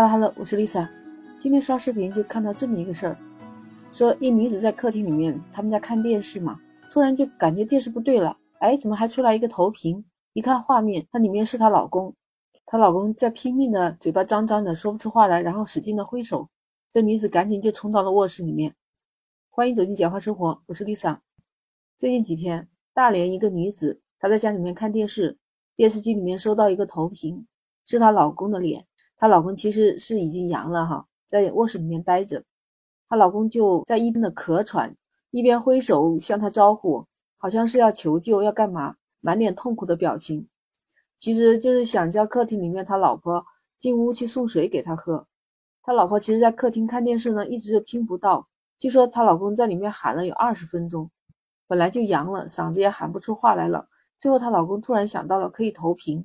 哈喽哈喽，我是 Lisa。今天刷视频就看到这么一个事儿，说一女子在客厅里面，他们家看电视嘛，突然就感觉电视不对了，哎，怎么还出来一个投屏？一看画面，它里面是她老公，她老公在拼命的嘴巴张张的说不出话来，然后使劲的挥手。这女子赶紧就冲到了卧室里面。欢迎走进简化生活，我是 Lisa。最近几天，大连一个女子她在家里面看电视，电视机里面收到一个投屏，是她老公的脸。她老公其实是已经阳了哈，在卧室里面待着，她老公就在一边的咳喘，一边挥手向她招呼，好像是要求救，要干嘛，满脸痛苦的表情，其实就是想叫客厅里面他老婆进屋去送水给他喝。他老婆其实，在客厅看电视呢，一直就听不到，据说她老公在里面喊了有二十分钟，本来就阳了，嗓子也喊不出话来了，最后她老公突然想到了可以投屏。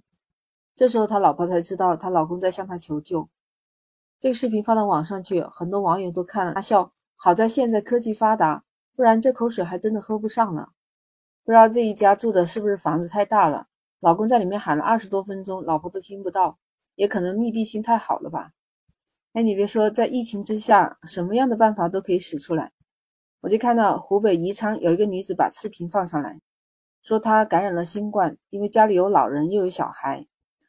这时候，他老婆才知道她老公在向她求救。这个视频放到网上去，很多网友都看了大笑。好在现在科技发达，不然这口水还真的喝不上了。不知道这一家住的是不是房子太大了，老公在里面喊了二十多分钟，老婆都听不到，也可能密闭性太好了吧？哎，你别说，在疫情之下，什么样的办法都可以使出来。我就看到湖北宜昌有一个女子把视频放上来，说她感染了新冠，因为家里有老人又有小孩。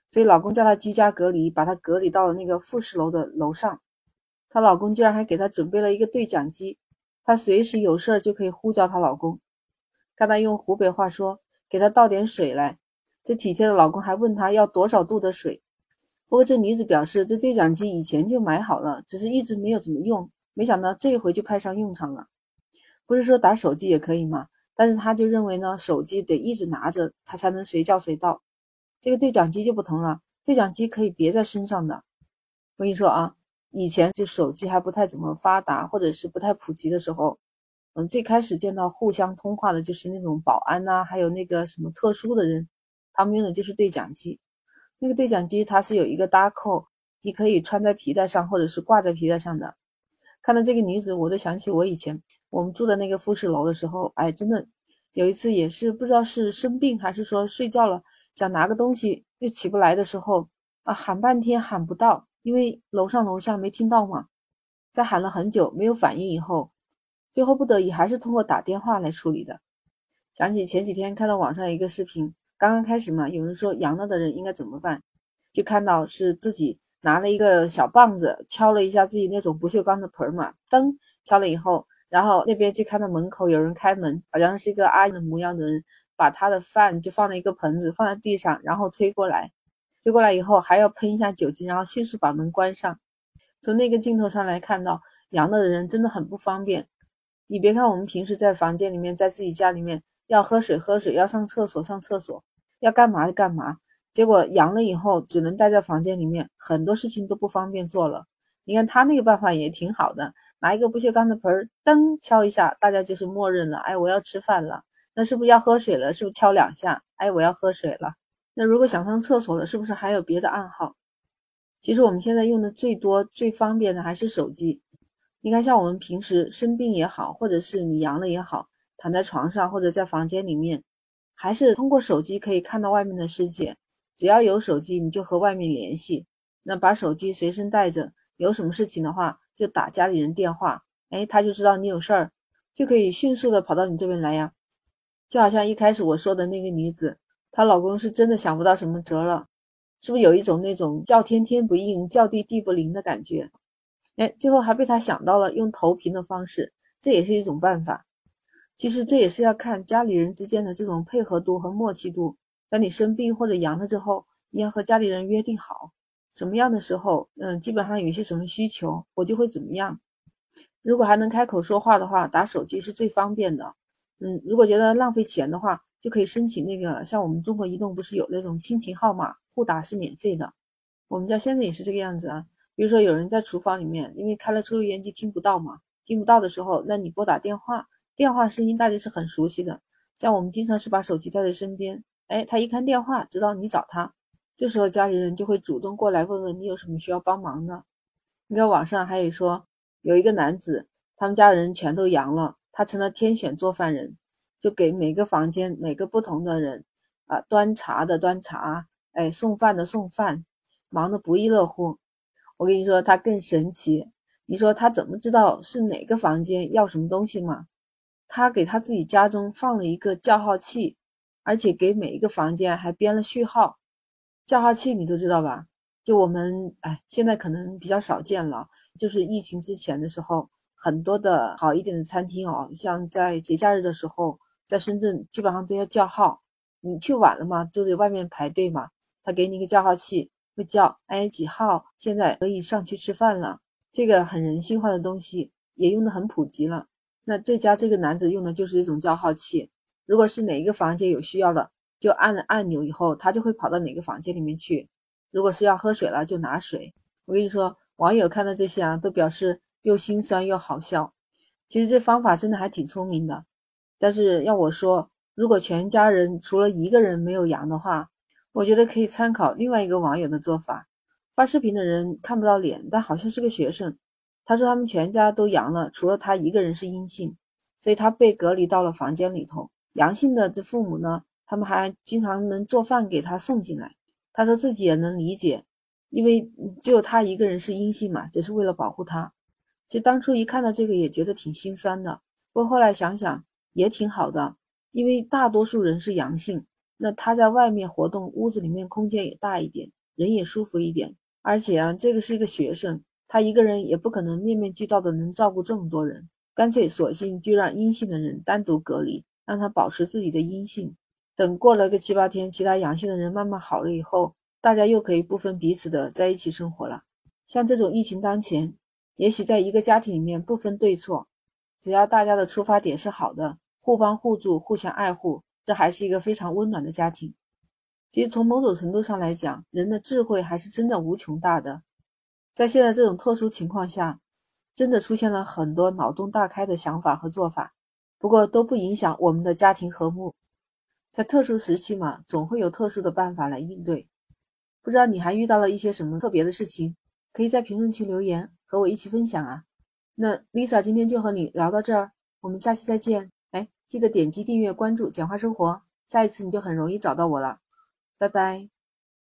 所以老公叫她居家隔离，把她隔离到了那个复式楼的楼上。她老公居然还给她准备了一个对讲机，她随时有事儿就可以呼叫她老公。看她用湖北话说，给她倒点水来。这体贴的老公还问她要多少度的水。不过这女子表示，这对讲机以前就买好了，只是一直没有怎么用。没想到这一回就派上用场了。不是说打手机也可以吗？但是她就认为呢，手机得一直拿着，她才能随叫随到。这个对讲机就不同了，对讲机可以别在身上的。我跟你说啊，以前就手机还不太怎么发达，或者是不太普及的时候，嗯，最开始见到互相通话的就是那种保安呐，还有那个什么特殊的人，他们用的就是对讲机。那个对讲机它是有一个搭扣，你可以穿在皮带上，或者是挂在皮带上的。看到这个女子，我都想起我以前我们住的那个复式楼的时候，哎，真的。有一次也是不知道是生病还是说睡觉了，想拿个东西又起不来的时候啊，喊半天喊不到，因为楼上楼下没听到嘛。在喊了很久没有反应以后，最后不得已还是通过打电话来处理的。想起前几天看到网上一个视频，刚刚开始嘛，有人说阳了的人应该怎么办，就看到是自己拿了一个小棒子敲了一下自己那种不锈钢的盆嘛，噔敲了以后。然后那边就看到门口有人开门，好像是一个阿姨的模样的人，把他的饭就放在一个盆子放在地上，然后推过来，推过来以后还要喷一下酒精，然后迅速把门关上。从那个镜头上来看到，阳了的人真的很不方便。你别看我们平时在房间里面，在自己家里面要喝水喝水，要上厕所上厕所，要干嘛干嘛，结果阳了以后只能待在房间里面，很多事情都不方便做了。你看他那个办法也挺好的，拿一个不锈钢的盆儿，噔敲一下，大家就是默认了。哎，我要吃饭了，那是不是要喝水了？是不是敲两下？哎，我要喝水了。那如果想上厕所了，是不是还有别的暗号？其实我们现在用的最多、最方便的还是手机。你看，像我们平时生病也好，或者是你阳了也好，躺在床上或者在房间里面，还是通过手机可以看到外面的世界。只要有手机，你就和外面联系。那把手机随身带着。有什么事情的话，就打家里人电话，哎，他就知道你有事儿，就可以迅速的跑到你这边来呀。就好像一开始我说的那个女子，她老公是真的想不到什么辙了，是不是有一种那种叫天天不应，叫地地不灵的感觉？哎，最后还被他想到了用投屏的方式，这也是一种办法。其实这也是要看家里人之间的这种配合度和默契度。当你生病或者阳了之后，你要和家里人约定好。什么样的时候，嗯，基本上有一些什么需求，我就会怎么样。如果还能开口说话的话，打手机是最方便的。嗯，如果觉得浪费钱的话，就可以申请那个，像我们中国移动不是有那种亲情号码，互打是免费的。我们家现在也是这个样子啊。比如说有人在厨房里面，因为开了抽油烟机听不到嘛，听不到的时候，那你拨打电话，电话声音大家是很熟悉的。像我们经常是把手机带在身边，哎，他一看电话，知道你找他。这时候家里人就会主动过来问问你有什么需要帮忙的。你看网上还有说，有一个男子，他们家人全都阳了，他成了天选做饭人，就给每个房间每个不同的人啊端茶的端茶，哎送饭的送饭，忙得不亦乐乎。我跟你说，他更神奇。你说他怎么知道是哪个房间要什么东西吗？他给他自己家中放了一个叫号器，而且给每一个房间还编了序号。叫号器你都知道吧？就我们哎，现在可能比较少见了。就是疫情之前的时候，很多的好一点的餐厅哦，像在节假日的时候，在深圳基本上都要叫号。你去晚了嘛，就得外面排队嘛。他给你一个叫号器，会叫哎几号，现在可以上去吃饭了。这个很人性化的东西也用的很普及了。那这家这个男子用的就是这种叫号器。如果是哪一个房间有需要了，就按了按钮以后，他就会跑到哪个房间里面去。如果是要喝水了，就拿水。我跟你说，网友看到这些啊，都表示又心酸又好笑。其实这方法真的还挺聪明的。但是要我说，如果全家人除了一个人没有阳的话，我觉得可以参考另外一个网友的做法。发视频的人看不到脸，但好像是个学生。他说他们全家都阳了，除了他一个人是阴性，所以他被隔离到了房间里头。阳性的这父母呢，他们还经常能做饭给他送进来。他说自己也能理解，因为只有他一个人是阴性嘛，只是为了保护他。其实当初一看到这个也觉得挺心酸的，不过后来想想也挺好的，因为大多数人是阳性。那他在外面活动，屋子里面空间也大一点，人也舒服一点。而且啊，这个是一个学生，他一个人也不可能面面俱到的能照顾这么多人，干脆索性就让阴性的人单独隔离，让他保持自己的阴性。等过了个七八天，其他阳性的人慢慢好了以后，大家又可以不分彼此的在一起生活了。像这种疫情当前，也许在一个家庭里面不分对错，只要大家的出发点是好的，互帮互助，互相爱护。这还是一个非常温暖的家庭。其实从某种程度上来讲，人的智慧还是真的无穷大的。在现在这种特殊情况下，真的出现了很多脑洞大开的想法和做法。不过都不影响我们的家庭和睦。在特殊时期嘛，总会有特殊的办法来应对。不知道你还遇到了一些什么特别的事情？可以在评论区留言和我一起分享啊。那 Lisa 今天就和你聊到这儿，我们下期再见。哎记得点击订阅关注“简化生活”，下一次你就很容易找到我了。拜拜。